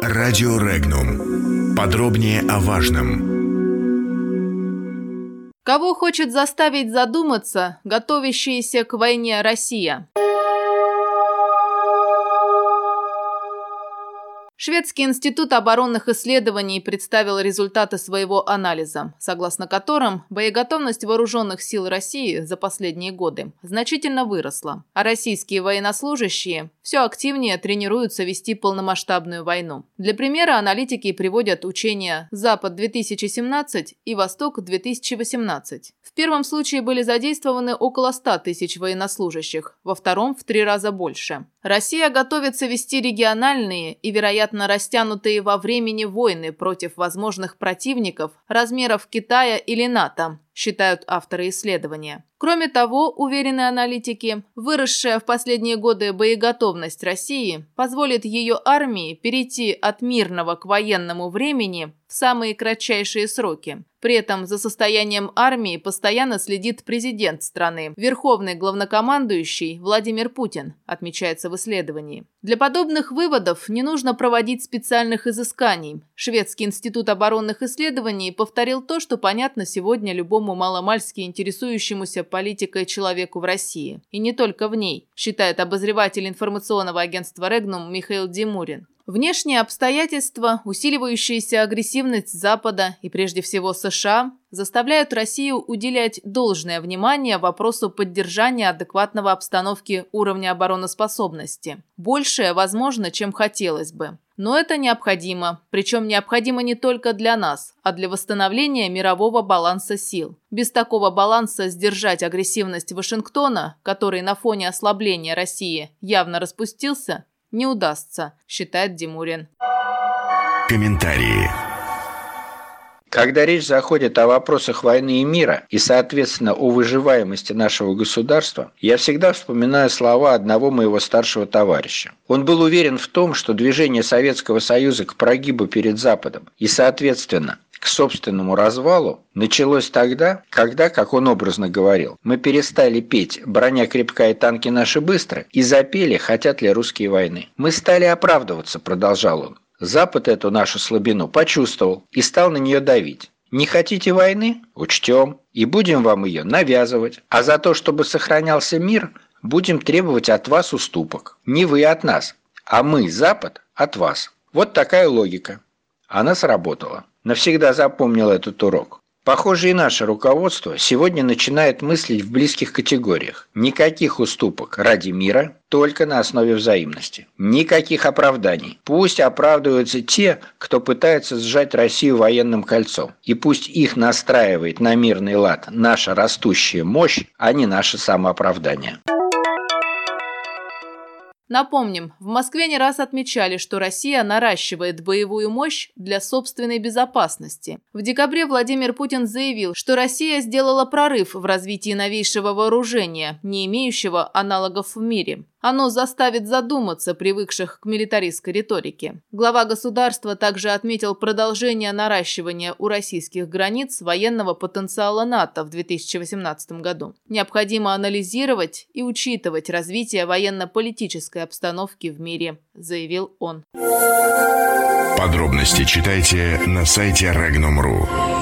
Радио Регнум. Подробнее о важном. Кого хочет заставить задуматься готовящаяся к войне Россия? Шведский институт оборонных исследований представил результаты своего анализа, согласно которым боеготовность вооруженных сил России за последние годы значительно выросла, а российские военнослужащие все активнее тренируются вести полномасштабную войну. Для примера аналитики приводят учения «Запад-2017» и «Восток-2018». В первом случае были задействованы около 100 тысяч военнослужащих, во втором – в три раза больше. Россия готовится вести региональные и, вероятно, растянутые во времени войны против возможных противников размеров Китая или НАТО, считают авторы исследования. Кроме того, уверены аналитики, выросшая в последние годы боеготовность России позволит ее армии перейти от мирного к военному времени в самые кратчайшие сроки. При этом за состоянием армии постоянно следит президент страны, верховный главнокомандующий Владимир Путин, отмечается в исследовании. Для подобных выводов не нужно проводить специальных изысканий. Шведский институт оборонных исследований повторил то, что понятно сегодня любому маломальски интересующемуся политикой человеку в России. И не только в ней, считает обозреватель информационного агентства «Регнум» Михаил Димурин. Внешние обстоятельства, усиливающаяся агрессивность Запада и прежде всего США заставляют Россию уделять должное внимание вопросу поддержания адекватного обстановки уровня обороноспособности. Большее возможно, чем хотелось бы. Но это необходимо, причем необходимо не только для нас, а для восстановления мирового баланса сил. Без такого баланса сдержать агрессивность Вашингтона, который на фоне ослабления России явно распустился, не удастся, считает Димурин. Комментарии. Когда речь заходит о вопросах войны и мира и, соответственно, о выживаемости нашего государства, я всегда вспоминаю слова одного моего старшего товарища. Он был уверен в том, что движение Советского Союза к прогибу перед Западом и, соответственно, к собственному развалу началось тогда, когда, как он образно говорил, мы перестали петь «Броня крепкая танки наши быстры» и запели «Хотят ли русские войны». Мы стали оправдываться, продолжал он. Запад эту нашу слабину почувствовал и стал на нее давить. Не хотите войны? Учтем. И будем вам ее навязывать. А за то, чтобы сохранялся мир, будем требовать от вас уступок. Не вы от нас, а мы, Запад, от вас. Вот такая логика. Она сработала. Навсегда запомнил этот урок. Похоже, и наше руководство сегодня начинает мыслить в близких категориях. Никаких уступок ради мира, только на основе взаимности. Никаких оправданий. Пусть оправдываются те, кто пытается сжать Россию военным кольцом. И пусть их настраивает на мирный лад наша растущая мощь, а не наше самооправдание. Напомним, в Москве не раз отмечали, что Россия наращивает боевую мощь для собственной безопасности. В декабре Владимир Путин заявил, что Россия сделала прорыв в развитии новейшего вооружения, не имеющего аналогов в мире. Оно заставит задуматься привыкших к милитаристской риторике. Глава государства также отметил продолжение наращивания у российских границ военного потенциала НАТО в 2018 году. Необходимо анализировать и учитывать развитие военно-политической обстановки в мире, заявил он. Подробности читайте на сайте Regnum.ru.